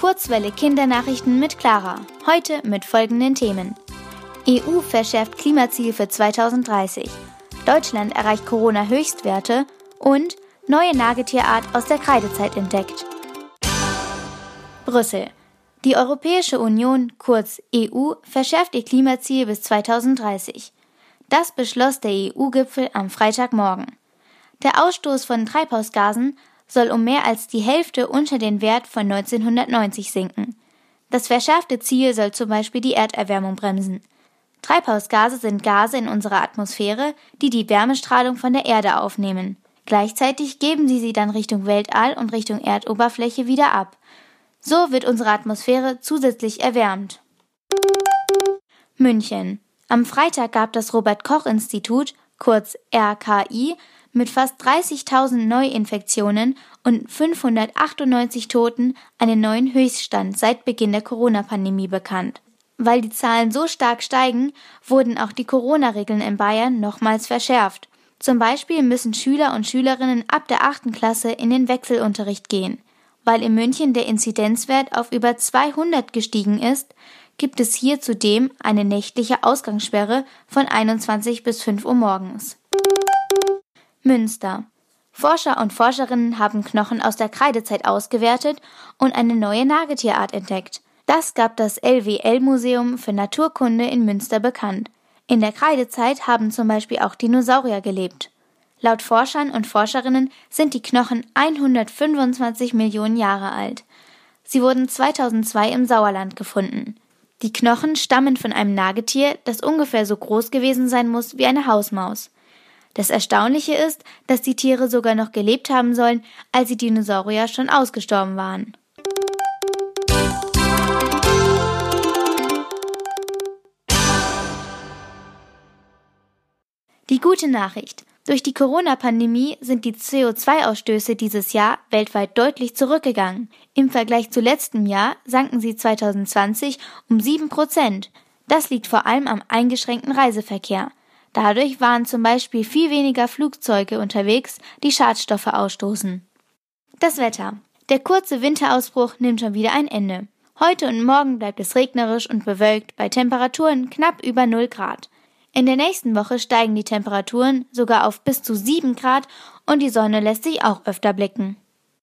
Kurzwelle Kindernachrichten mit Clara. Heute mit folgenden Themen. EU verschärft Klimaziel für 2030. Deutschland erreicht Corona-Höchstwerte und neue Nagetierart aus der Kreidezeit entdeckt. Brüssel. Die Europäische Union, kurz EU, verschärft ihr Klimaziel bis 2030. Das beschloss der EU-Gipfel am Freitagmorgen. Der Ausstoß von Treibhausgasen soll um mehr als die Hälfte unter den Wert von 1990 sinken. Das verschärfte Ziel soll zum Beispiel die Erderwärmung bremsen. Treibhausgase sind Gase in unserer Atmosphäre, die die Wärmestrahlung von der Erde aufnehmen. Gleichzeitig geben sie sie dann Richtung Weltall und Richtung Erdoberfläche wieder ab. So wird unsere Atmosphäre zusätzlich erwärmt. München. Am Freitag gab das Robert Koch Institut, kurz RKI, mit fast 30.000 Neuinfektionen und 598 Toten einen neuen Höchststand seit Beginn der Corona-Pandemie bekannt. Weil die Zahlen so stark steigen, wurden auch die Corona-Regeln in Bayern nochmals verschärft. Zum Beispiel müssen Schüler und Schülerinnen ab der achten Klasse in den Wechselunterricht gehen. Weil in München der Inzidenzwert auf über 200 gestiegen ist, gibt es hier zudem eine nächtliche Ausgangssperre von 21 bis 5 Uhr morgens. Münster. Forscher und Forscherinnen haben Knochen aus der Kreidezeit ausgewertet und eine neue Nagetierart entdeckt. Das gab das LWL-Museum für Naturkunde in Münster bekannt. In der Kreidezeit haben zum Beispiel auch Dinosaurier gelebt. Laut Forschern und Forscherinnen sind die Knochen 125 Millionen Jahre alt. Sie wurden 2002 im Sauerland gefunden. Die Knochen stammen von einem Nagetier, das ungefähr so groß gewesen sein muss wie eine Hausmaus. Das Erstaunliche ist, dass die Tiere sogar noch gelebt haben sollen, als die Dinosaurier schon ausgestorben waren. Die gute Nachricht. Durch die Corona-Pandemie sind die CO2-Ausstöße dieses Jahr weltweit deutlich zurückgegangen. Im Vergleich zu letztem Jahr sanken sie 2020 um sieben Prozent. Das liegt vor allem am eingeschränkten Reiseverkehr. Dadurch waren zum Beispiel viel weniger Flugzeuge unterwegs, die Schadstoffe ausstoßen. Das Wetter. Der kurze Winterausbruch nimmt schon wieder ein Ende. Heute und morgen bleibt es regnerisch und bewölkt bei Temperaturen knapp über 0 Grad. In der nächsten Woche steigen die Temperaturen sogar auf bis zu 7 Grad und die Sonne lässt sich auch öfter blicken.